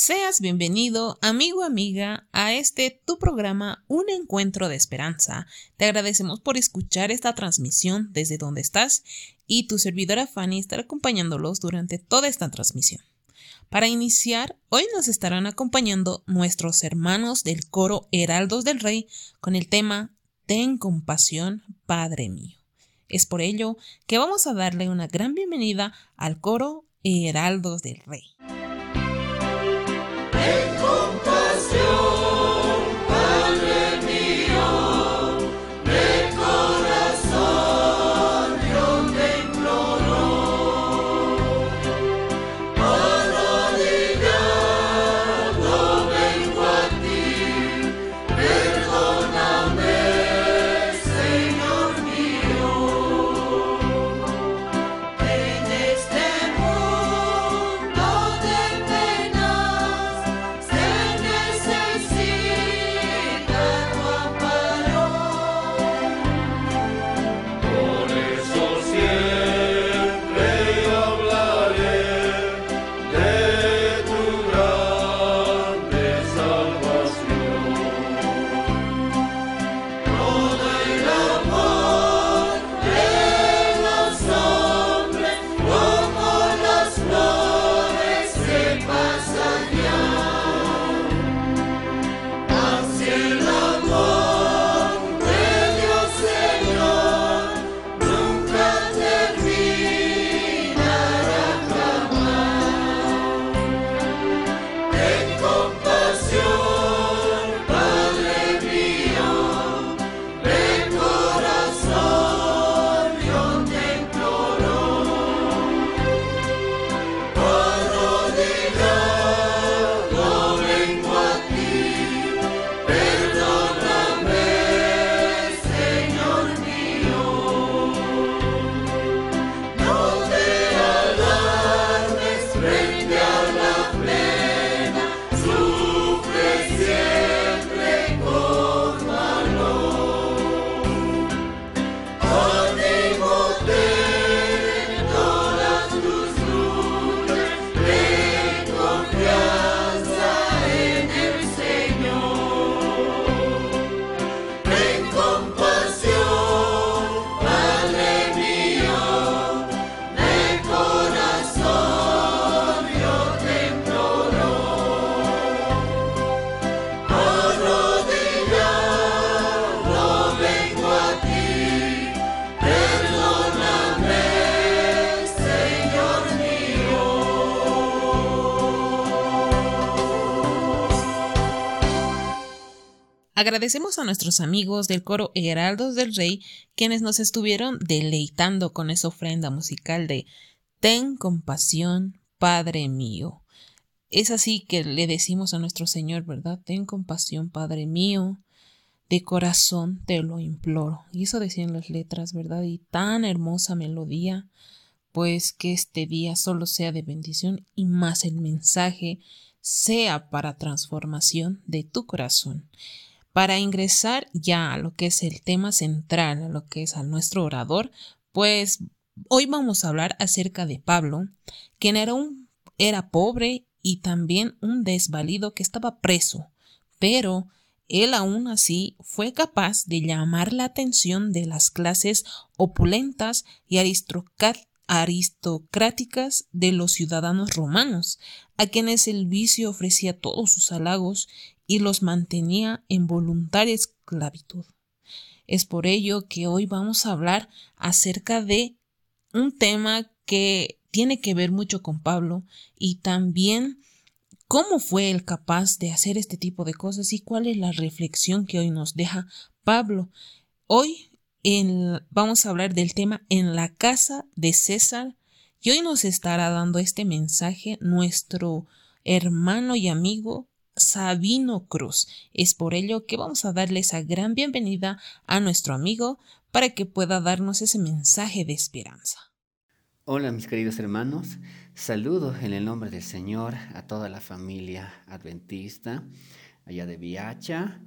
Seas bienvenido, amigo, amiga, a este tu programa Un Encuentro de Esperanza. Te agradecemos por escuchar esta transmisión desde donde estás y tu servidora Fanny estará acompañándolos durante toda esta transmisión. Para iniciar, hoy nos estarán acompañando nuestros hermanos del coro Heraldos del Rey con el tema Ten compasión, Padre mío. Es por ello que vamos a darle una gran bienvenida al coro Heraldos del Rey. Agradecemos a nuestros amigos del coro Heraldos del Rey quienes nos estuvieron deleitando con esa ofrenda musical de Ten compasión, Padre mío. Es así que le decimos a nuestro Señor, ¿verdad? Ten compasión, Padre mío. De corazón te lo imploro. Y eso decían las letras, ¿verdad? Y tan hermosa melodía. Pues que este día solo sea de bendición y más el mensaje sea para transformación de tu corazón. Para ingresar ya a lo que es el tema central, a lo que es a nuestro orador, pues hoy vamos a hablar acerca de Pablo, quien era un era pobre y también un desvalido que estaba preso, pero él aún así fue capaz de llamar la atención de las clases opulentas y aristocráticas de los ciudadanos romanos, a quienes el vicio ofrecía todos sus halagos y los mantenía en voluntaria esclavitud. Es por ello que hoy vamos a hablar acerca de un tema que tiene que ver mucho con Pablo y también cómo fue él capaz de hacer este tipo de cosas y cuál es la reflexión que hoy nos deja Pablo. Hoy vamos a hablar del tema en la casa de César y hoy nos estará dando este mensaje nuestro hermano y amigo Sabino Cruz. Es por ello que vamos a darle esa gran bienvenida a nuestro amigo para que pueda darnos ese mensaje de esperanza. Hola mis queridos hermanos, saludos en el nombre del Señor a toda la familia adventista allá de Viacha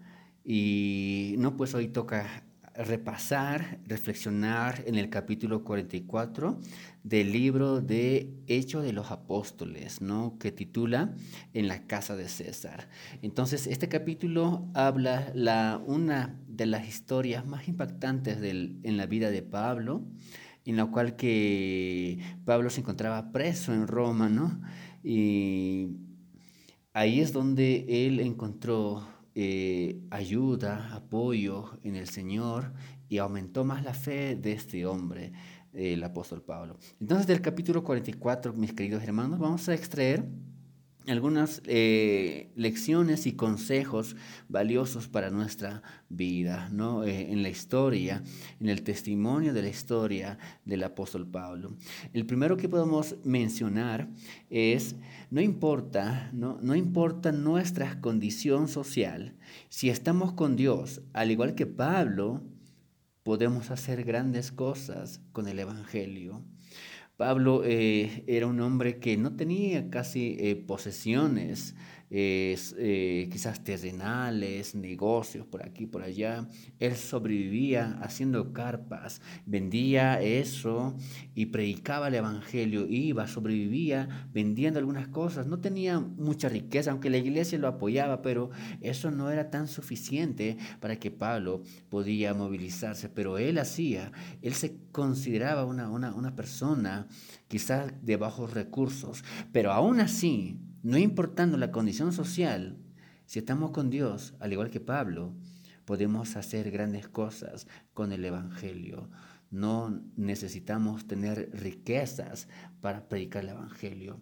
y no pues hoy toca repasar, reflexionar en el capítulo 44 del libro de Hechos de los Apóstoles, ¿no? que titula En la casa de César. Entonces, este capítulo habla la, una de las historias más impactantes del, en la vida de Pablo, en la cual que Pablo se encontraba preso en Roma, ¿no? Y ahí es donde él encontró eh, ayuda, apoyo en el Señor y aumentó más la fe de este hombre, el apóstol Pablo. Entonces del capítulo 44, mis queridos hermanos, vamos a extraer algunas eh, lecciones y consejos valiosos para nuestra vida, ¿no? Eh, en la historia, en el testimonio de la historia del apóstol Pablo. El primero que podemos mencionar es, no importa, no, no importa nuestra condición social, si estamos con Dios, al igual que Pablo, podemos hacer grandes cosas con el Evangelio. Pablo eh, era un hombre que no tenía casi eh, posesiones, eh, quizás terrenales, negocios por aquí, por allá. Él sobrevivía haciendo carpas, vendía eso y predicaba el Evangelio, iba, sobrevivía vendiendo algunas cosas. No tenía mucha riqueza, aunque la iglesia lo apoyaba, pero eso no era tan suficiente para que Pablo podía movilizarse. Pero él hacía, él se consideraba una, una, una persona quizás de bajos recursos, pero aún así, no importando la condición social, si estamos con Dios, al igual que Pablo, podemos hacer grandes cosas con el Evangelio. No necesitamos tener riquezas para predicar el Evangelio.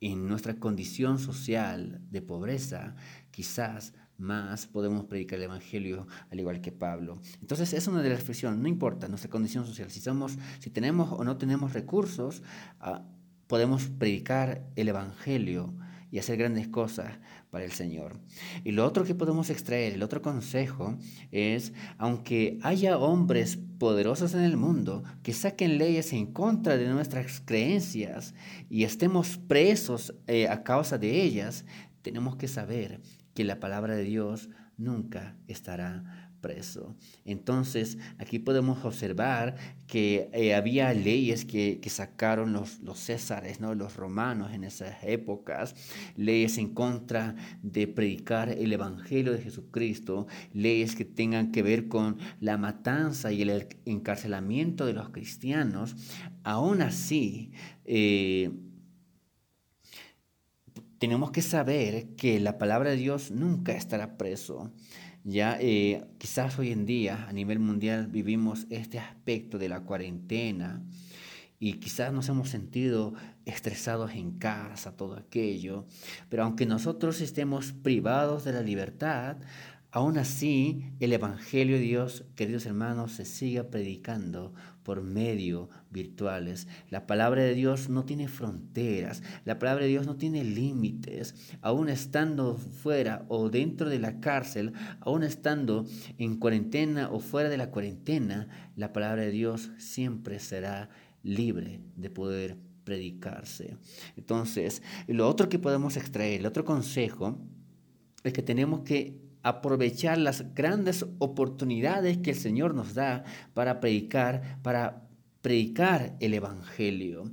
En nuestra condición social de pobreza, quizás más podemos predicar el Evangelio al igual que Pablo. Entonces es una de las reflexiones, no importa nuestra condición social, si, somos, si tenemos o no tenemos recursos, ah, podemos predicar el Evangelio y hacer grandes cosas para el Señor. Y lo otro que podemos extraer, el otro consejo es, aunque haya hombres poderosos en el mundo que saquen leyes en contra de nuestras creencias y estemos presos eh, a causa de ellas, tenemos que saber que la palabra de Dios nunca estará preso. Entonces, aquí podemos observar que eh, había leyes que, sacaron los, césares, ¿no? los romanos en esas épocas, leyes en contra de predicar el Evangelio de Jesucristo, leyes que tengan que ver con la matanza y el encarcelamiento de los cristianos. Aún así, eh, tenemos que saber que la palabra de Dios nunca estará preso. Ya eh, quizás hoy en día a nivel mundial vivimos este aspecto de la cuarentena y quizás nos hemos sentido estresados en casa, todo aquello, pero aunque nosotros estemos privados de la libertad, Aún así, el Evangelio de Dios, queridos hermanos, se sigue predicando por medio virtuales. La palabra de Dios no tiene fronteras, la palabra de Dios no tiene límites. Aún estando fuera o dentro de la cárcel, aún estando en cuarentena o fuera de la cuarentena, la palabra de Dios siempre será libre de poder predicarse. Entonces, lo otro que podemos extraer, el otro consejo, es que tenemos que aprovechar las grandes oportunidades que el Señor nos da para predicar, para predicar el Evangelio.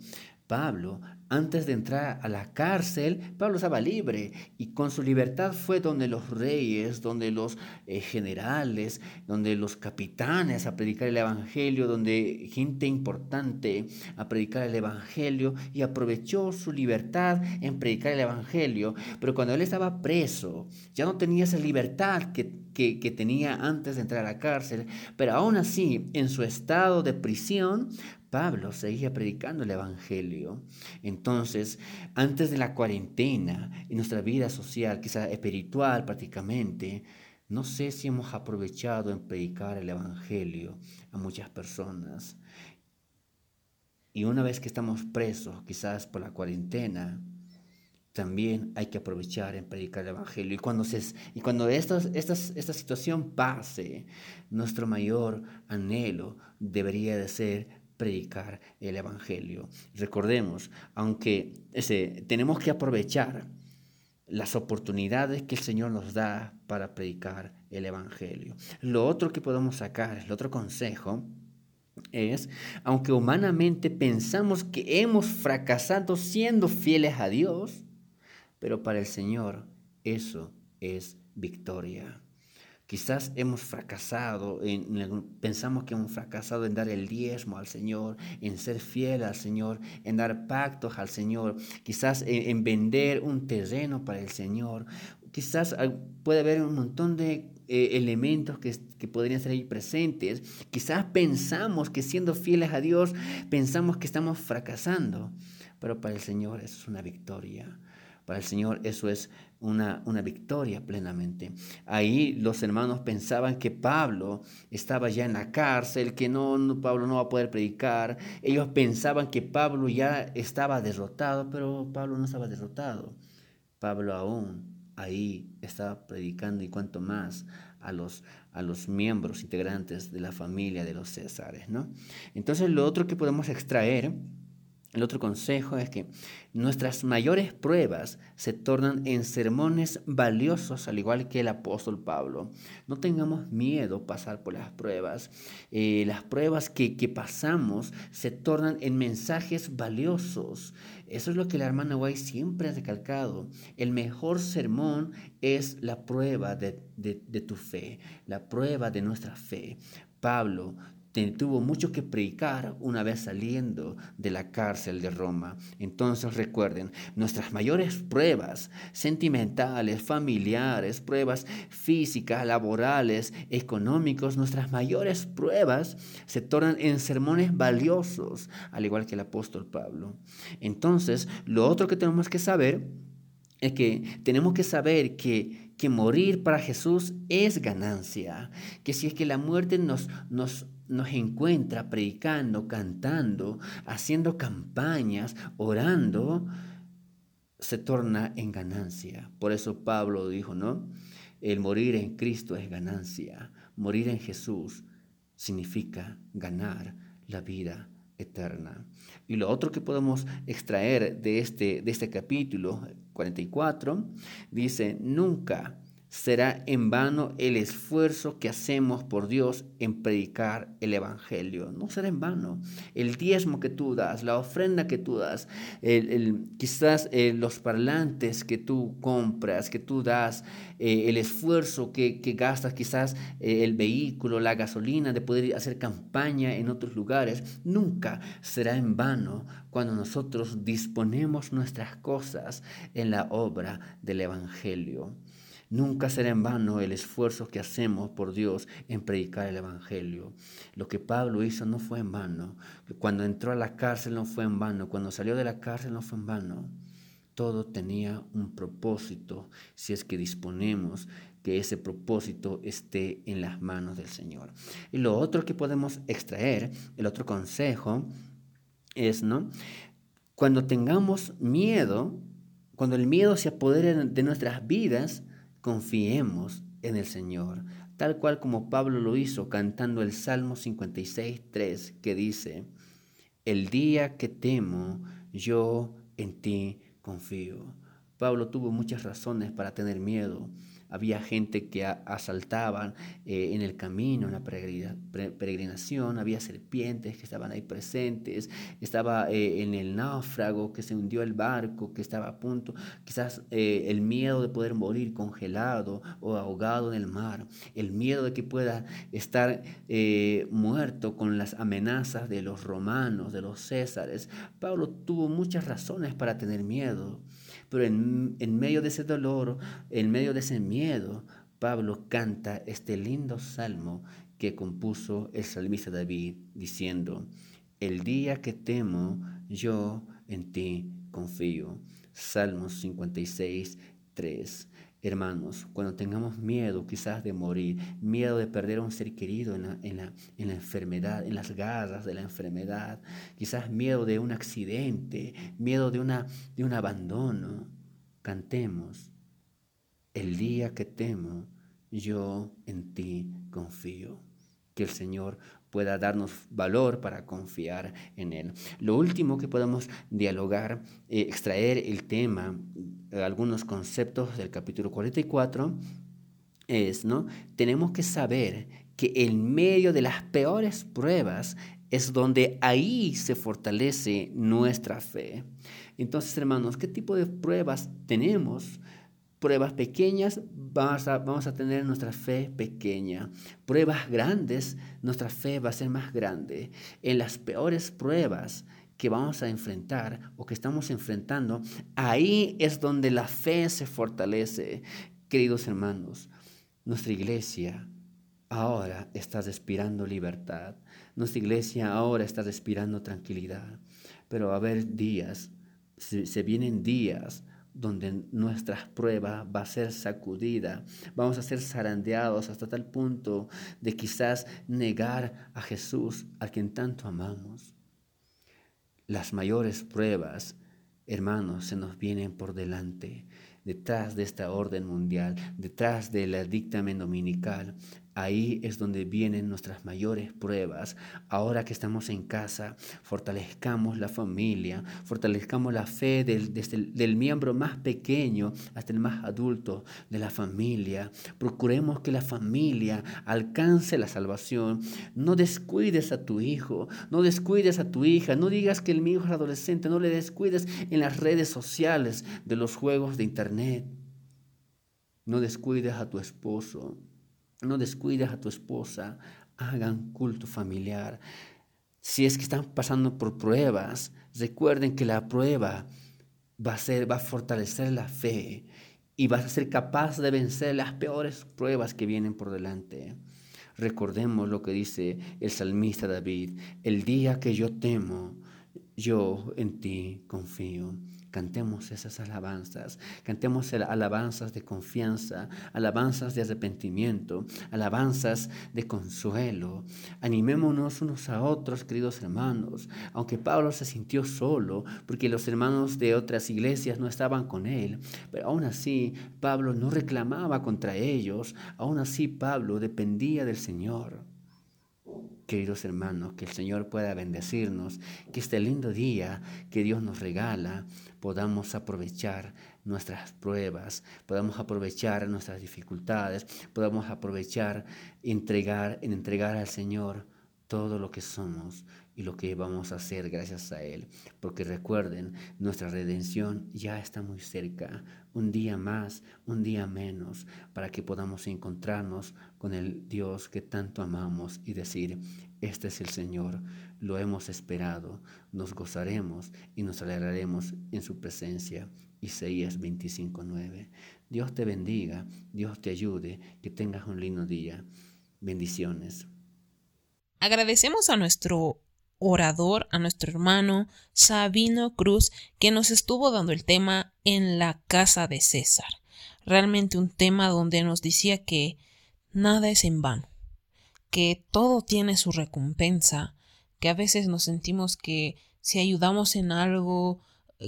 Pablo antes de entrar a la cárcel, Pablo estaba libre y con su libertad fue donde los reyes, donde los eh, generales, donde los capitanes a predicar el Evangelio, donde gente importante a predicar el Evangelio y aprovechó su libertad en predicar el Evangelio. Pero cuando él estaba preso, ya no tenía esa libertad que, que tenía antes de entrar a la cárcel, pero aún así, en su estado de prisión, Pablo seguía predicando el Evangelio. Entonces, antes de la cuarentena, en nuestra vida social, quizá espiritual prácticamente, no sé si hemos aprovechado en predicar el Evangelio a muchas personas. Y una vez que estamos presos, quizás por la cuarentena, también hay que aprovechar en predicar el Evangelio. Y cuando, se, y cuando esta, esta, esta situación pase, nuestro mayor anhelo debería de ser predicar el Evangelio. Recordemos, aunque ese, tenemos que aprovechar las oportunidades que el Señor nos da para predicar el Evangelio. Lo otro que podemos sacar, el otro consejo, es, aunque humanamente pensamos que hemos fracasado siendo fieles a Dios, pero para el Señor eso es victoria. Quizás hemos fracasado, en, pensamos que hemos fracasado en dar el diezmo al Señor, en ser fiel al Señor, en dar pactos al Señor, quizás en, vender un terreno para el Señor. Quizás puede haber un montón de eh, elementos que, que podrían ser ahí presentes. Quizás pensamos que siendo fieles a Dios, pensamos que estamos fracasando, pero para el Señor eso es una victoria. Para el Señor eso es una, una, victoria plenamente. Ahí los hermanos pensaban que Pablo estaba ya en la cárcel, que no, Pablo no va a poder predicar. Ellos pensaban que Pablo ya estaba derrotado, pero Pablo no estaba derrotado. Pablo aún ahí estaba predicando y cuanto más a los, a los miembros integrantes de la familia de los Césares. ¿no? Entonces lo otro que podemos extraer el otro consejo es que nuestras mayores pruebas se tornan en sermones valiosos, al igual que el apóstol Pablo. No tengamos miedo pasar por las pruebas. Eh, las pruebas que, pasamos se tornan en mensajes valiosos. Eso es lo que la hermana White siempre ha recalcado. El mejor sermón es la prueba de, de tu fe, la prueba de nuestra fe. Pablo tuvo mucho que predicar una vez saliendo de la cárcel de Roma. Entonces recuerden, nuestras mayores pruebas sentimentales, familiares, pruebas físicas, laborales, económicos, nuestras mayores pruebas se tornan en sermones valiosos, al igual que el apóstol Pablo. Entonces, lo otro que tenemos que saber es que tenemos que saber que, que morir para Jesús es ganancia, que si es que la muerte nos, nos nos encuentra predicando, cantando, haciendo campañas, orando, se torna en ganancia. Por eso Pablo dijo, ¿no? El morir en Cristo es ganancia. Morir en Jesús significa ganar la vida eterna. Y lo otro que podemos extraer de este, de este capítulo 44 dice, nunca será en vano el esfuerzo que hacemos por Dios en predicar el Evangelio. No será en vano. El diezmo que tú das, la ofrenda que tú das, el, quizás eh, los parlantes que tú compras, que tú das, eh, el esfuerzo que, gastas, quizás eh, el vehículo, la gasolina, de poder hacer campaña en otros lugares, nunca será en vano cuando nosotros disponemos nuestras cosas en la obra del Evangelio. Nunca será en vano el esfuerzo que hacemos por Dios en predicar el Evangelio. Lo que Pablo hizo no fue en vano. Cuando entró a la cárcel no fue en vano. Cuando salió de la cárcel no fue en vano. Todo tenía un propósito si es que disponemos que ese propósito esté en las manos del Señor. Y lo otro que podemos extraer, el otro consejo, es, ¿no? Cuando tengamos miedo, cuando el miedo se apodere de nuestras vidas, confiemos en el Señor, tal cual como Pablo lo hizo cantando el Salmo 56, 3, que dice, el día que temo, yo en ti confío. Pablo tuvo muchas razones para tener miedo, había gente que asaltaban eh, en el camino, en la peregrinación, había serpientes que estaban ahí presentes, estaba eh, en el náufrago que se hundió el barco, que estaba a punto, quizás eh, el miedo de poder morir congelado o ahogado en el mar, el miedo de que pueda estar muerto con las amenazas de los romanos, de los césares. Pablo tuvo muchas razones para tener miedo. Pero en, medio de ese dolor, en medio de ese miedo, Pablo canta este lindo salmo que compuso el salmista David, diciendo, el día que temo, yo en ti confío. Salmos 56, 3. Hermanos, cuando tengamos miedo quizás de morir, miedo de perder a un ser querido en la, en, la, en la, enfermedad, en las garras de la enfermedad, quizás miedo de un accidente, miedo de, una, de un abandono, cantemos, el día que temo, yo en ti confío. Que el Señor pueda darnos valor para confiar en Él. Lo último que podemos dialogar, eh, extraer el tema, eh, algunos conceptos del capítulo 44, es, ¿no? Tenemos que saber que en medio de las peores pruebas es donde ahí se fortalece nuestra fe. Entonces, hermanos, ¿qué tipo de pruebas tenemos? Pruebas pequeñas, vamos a, vamos a tener nuestra fe pequeña. Pruebas grandes, nuestra fe va a ser más grande. En las peores pruebas que vamos a enfrentar o que estamos enfrentando, ahí es donde la fe se fortalece. Queridos hermanos, nuestra iglesia ahora está respirando libertad. Nuestra iglesia ahora está respirando tranquilidad. Pero va a haber días, se, se vienen días donde nuestra prueba va a ser sacudida, vamos a ser zarandeados hasta tal punto de quizás negar a Jesús, a quien tanto amamos. Las mayores pruebas, hermanos, se nos vienen por delante, detrás de esta orden mundial, detrás del dictamen dominical, Ahí es donde vienen nuestras mayores pruebas. Ahora que estamos en casa, fortalezcamos la familia, fortalezcamos la fe del, desde el, miembro más pequeño hasta el más adulto de la familia. Procuremos que la familia alcance la salvación. No descuides a tu hijo, no descuides a tu hija, no digas que el mi hijo es adolescente, no le descuides en las redes sociales de los juegos de internet. No descuides a tu esposo. No descuides a tu esposa, hagan culto familiar. Si es que están pasando por pruebas, recuerden que la prueba va a, ser, va a fortalecer la fe y vas a ser capaz de vencer las peores pruebas que vienen por delante. Recordemos lo que dice el salmista David, el día que yo temo, yo en ti confío. Cantemos esas alabanzas, cantemos alabanzas de confianza, alabanzas de arrepentimiento, alabanzas de consuelo. Animémonos unos a otros, queridos hermanos, aunque Pablo se sintió solo, porque los hermanos de otras iglesias no estaban con él, pero aún así Pablo no reclamaba contra ellos, aún así Pablo dependía del Señor. Queridos hermanos, que el Señor pueda bendecirnos, que este lindo día que Dios nos regala podamos aprovechar nuestras pruebas, podamos aprovechar nuestras dificultades, podamos aprovechar entregar, en entregar al Señor todo lo que somos y lo que vamos a hacer gracias a Él. Porque recuerden, nuestra redención ya está muy cerca. Un día más, un día menos, para que podamos encontrarnos con el Dios que tanto amamos y decir, este es el Señor, lo hemos esperado, nos gozaremos y nos alegraremos en su presencia. Isaías 25:9. Dios te bendiga, Dios te ayude, que tengas un lindo día. Bendiciones. Agradecemos a nuestro orador, a nuestro hermano Sabino Cruz, que nos estuvo dando el tema en la casa de César. Realmente un tema donde nos decía que nada es en vano, que todo tiene su recompensa, que a veces nos sentimos que si ayudamos en algo,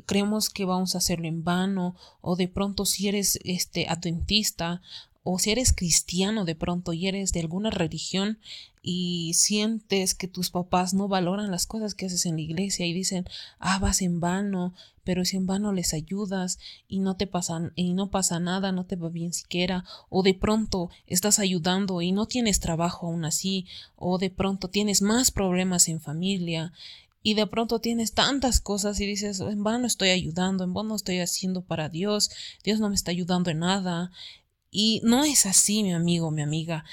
creemos que vamos a hacerlo en vano, o de pronto si eres este adventista o si eres cristiano de pronto y eres de alguna religión y sientes que tus papás no valoran las cosas que haces en la iglesia y dicen, ah, vas en vano, pero si en vano les ayudas y no te pasan y no pasa nada, no te va bien siquiera, o de pronto estás ayudando y no tienes trabajo aún así, o de pronto tienes más problemas en familia y de pronto tienes tantas cosas y dices, en vano estoy ayudando, en vano estoy haciendo para Dios, Dios no me está ayudando en nada. Y no es así, mi amigo, mi amiga.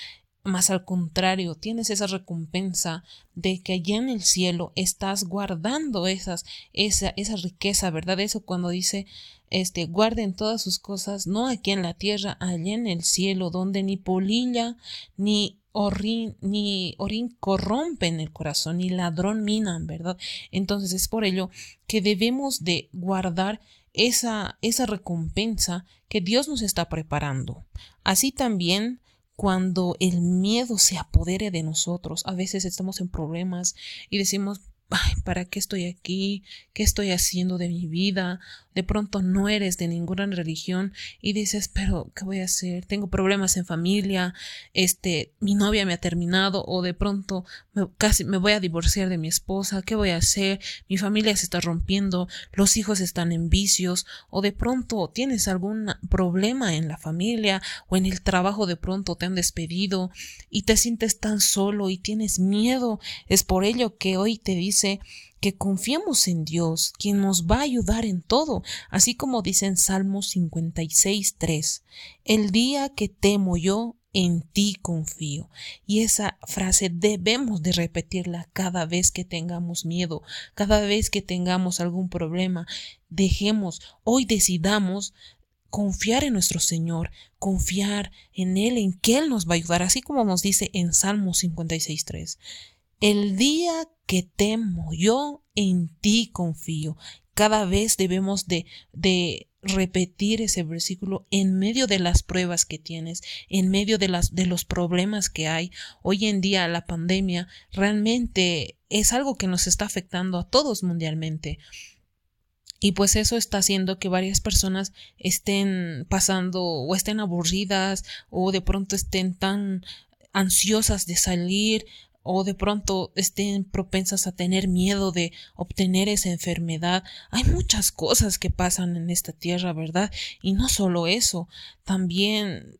Más al contrario, tienes esa recompensa de que allá en el cielo estás guardando esas, esa, esa riqueza, ¿verdad? Eso cuando dice, este, guarden todas sus cosas, no aquí en la tierra, allá en el cielo, donde ni polilla, ni orín, ni orín corrompen el corazón, ni ladrón minan, ¿verdad? Entonces es por ello que debemos de guardar esa, esa recompensa que Dios nos está preparando. Así también cuando el miedo se apodere de nosotros, a veces estamos en problemas y decimos, ¿para qué estoy aquí? ¿Qué estoy haciendo de mi vida? De pronto no eres de ninguna religión y dices, pero ¿qué voy a hacer? Tengo problemas en familia, este, mi novia me ha terminado o de pronto casi me voy a divorciar de mi esposa, ¿qué voy a hacer? Mi familia se está rompiendo, los hijos están en vicios o de pronto tienes algún problema en la familia o en el trabajo de pronto te han despedido y te sientes tan solo y tienes miedo. Es por ello que hoy te dice que confiemos en Dios, quien nos va a ayudar en todo, así como dice en Salmos 56, 3, el día que temo yo, en ti confío. Y esa frase debemos de repetirla cada vez que tengamos miedo, cada vez que tengamos algún problema. Dejemos, hoy decidamos confiar en nuestro Señor, confiar en Él, en que Él nos va a ayudar, así como nos dice en Salmos 56.3. El día que temo, yo en ti confío. Cada vez debemos de, de repetir ese versículo en medio de las pruebas que tienes, en medio de las de los problemas que hay. Hoy en día la pandemia realmente es algo que nos está afectando a todos mundialmente. Y pues eso está haciendo que varias personas estén pasando o estén aburridas o de pronto estén tan ansiosas de salir o de pronto estén propensas a tener miedo de obtener esa enfermedad. Hay muchas cosas que pasan en esta tierra, ¿verdad? Y no solo eso, también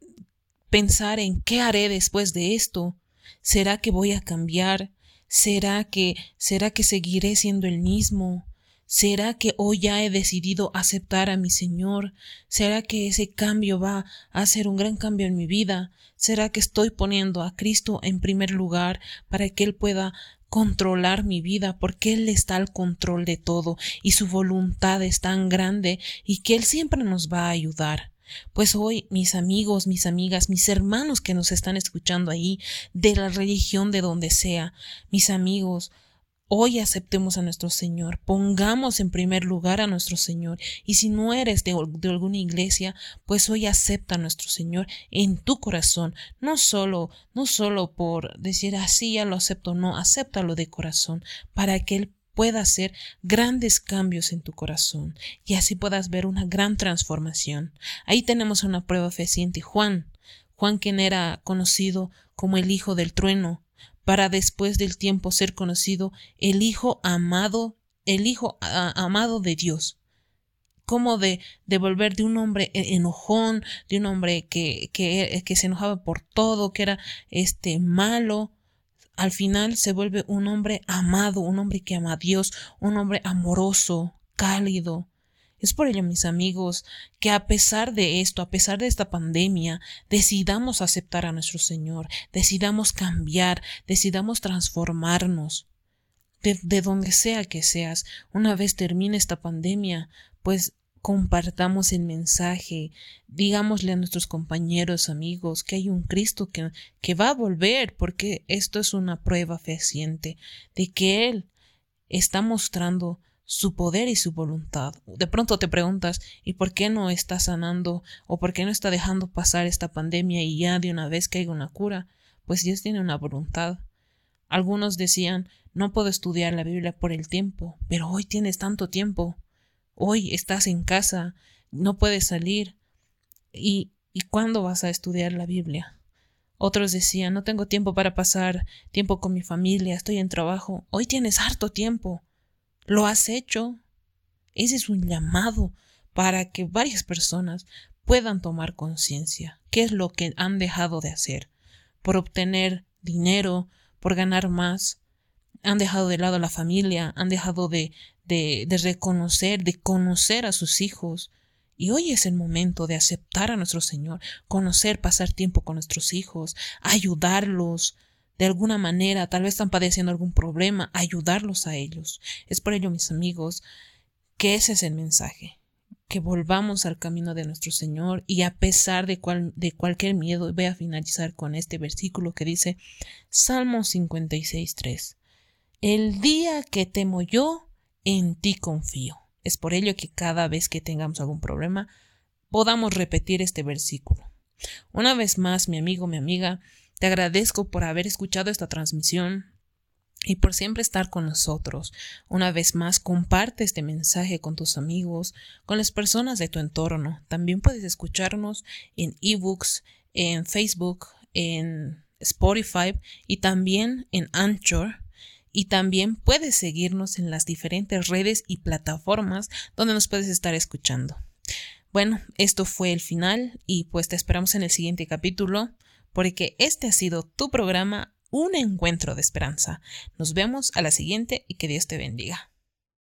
pensar en qué haré después de esto. ¿Será que voy a cambiar? ¿Será que será que seguiré siendo el mismo? ¿Será que hoy ya he decidido aceptar a mi Señor? ¿Será que ese cambio va a hacer un gran cambio en mi vida? ¿Será que estoy poniendo a Cristo en primer lugar para que Él pueda controlar mi vida porque Él está al control de todo y su voluntad es tan grande y que Él siempre nos va a ayudar? Pues hoy mis amigos, mis amigas, mis hermanos que nos están escuchando ahí, de la religión de donde sea, mis amigos, Hoy aceptemos a nuestro Señor, pongamos en primer lugar a nuestro Señor. Y si no eres de, alguna iglesia, pues hoy acepta a nuestro Señor en tu corazón. No solo, no solo por decir así ah, ya lo acepto, no, acéptalo de corazón para que Él pueda hacer grandes cambios en tu corazón y así puedas ver una gran transformación. Ahí tenemos una prueba fehaciente. Juan, Juan quien era conocido como el hijo del trueno, para después del tiempo ser conocido el Hijo amado, el Hijo amado de Dios. Como de, de volver de un hombre e, enojón, de un hombre que, que, que se enojaba por todo, que era este malo, al final se vuelve un hombre amado, un hombre que ama a Dios, un hombre amoroso, cálido, es por ello, mis amigos, que a pesar de esto, a pesar de esta pandemia, decidamos aceptar a nuestro Señor, decidamos cambiar, decidamos transformarnos. De, donde sea que seas, una vez termine esta pandemia, pues compartamos el mensaje, digámosle a nuestros compañeros, amigos, que hay un Cristo que, que va a volver, porque esto es una prueba fehaciente de que Él está mostrando su poder y su voluntad. De pronto te preguntas, ¿y por qué no está sanando o por qué no está dejando pasar esta pandemia y ya de una vez caiga una cura? Pues Dios tiene una voluntad. Algunos decían, no puedo estudiar la Biblia por el tiempo, pero hoy tienes tanto tiempo. Hoy estás en casa, no puedes salir. ¿Y, ¿y cuándo vas a estudiar la Biblia? Otros decían, no tengo tiempo para pasar tiempo con mi familia, estoy en trabajo. Hoy tienes harto tiempo. Lo has hecho. Ese es un llamado para que varias personas puedan tomar conciencia qué es lo que han dejado de hacer por obtener dinero, por ganar más, han dejado de lado la familia, han dejado de, de, de, reconocer, de conocer a sus hijos. Y hoy es el momento de aceptar a nuestro Señor, conocer, pasar tiempo con nuestros hijos, ayudarlos, de alguna manera, tal vez están padeciendo algún problema, ayudarlos a ellos. Es por ello, mis amigos, que ese es el mensaje, que volvamos al camino de nuestro Señor y a pesar de, cual, de cualquier miedo, voy a finalizar con este versículo que dice Salmo 56.3. El día que temo yo, en ti confío. Es por ello que cada vez que tengamos algún problema, podamos repetir este versículo. Una vez más, mi amigo, mi amiga, te agradezco por haber escuchado esta transmisión y por siempre estar con nosotros. Una vez más, comparte este mensaje con tus amigos, con las personas de tu entorno. También puedes escucharnos en ebooks, en Facebook, en Spotify y también en Anchor. Y también puedes seguirnos en las diferentes redes y plataformas donde nos puedes estar escuchando. Bueno, esto fue el final y pues te esperamos en el siguiente capítulo porque este ha sido tu programa un encuentro de esperanza. Nos vemos a la siguiente y que Dios te bendiga.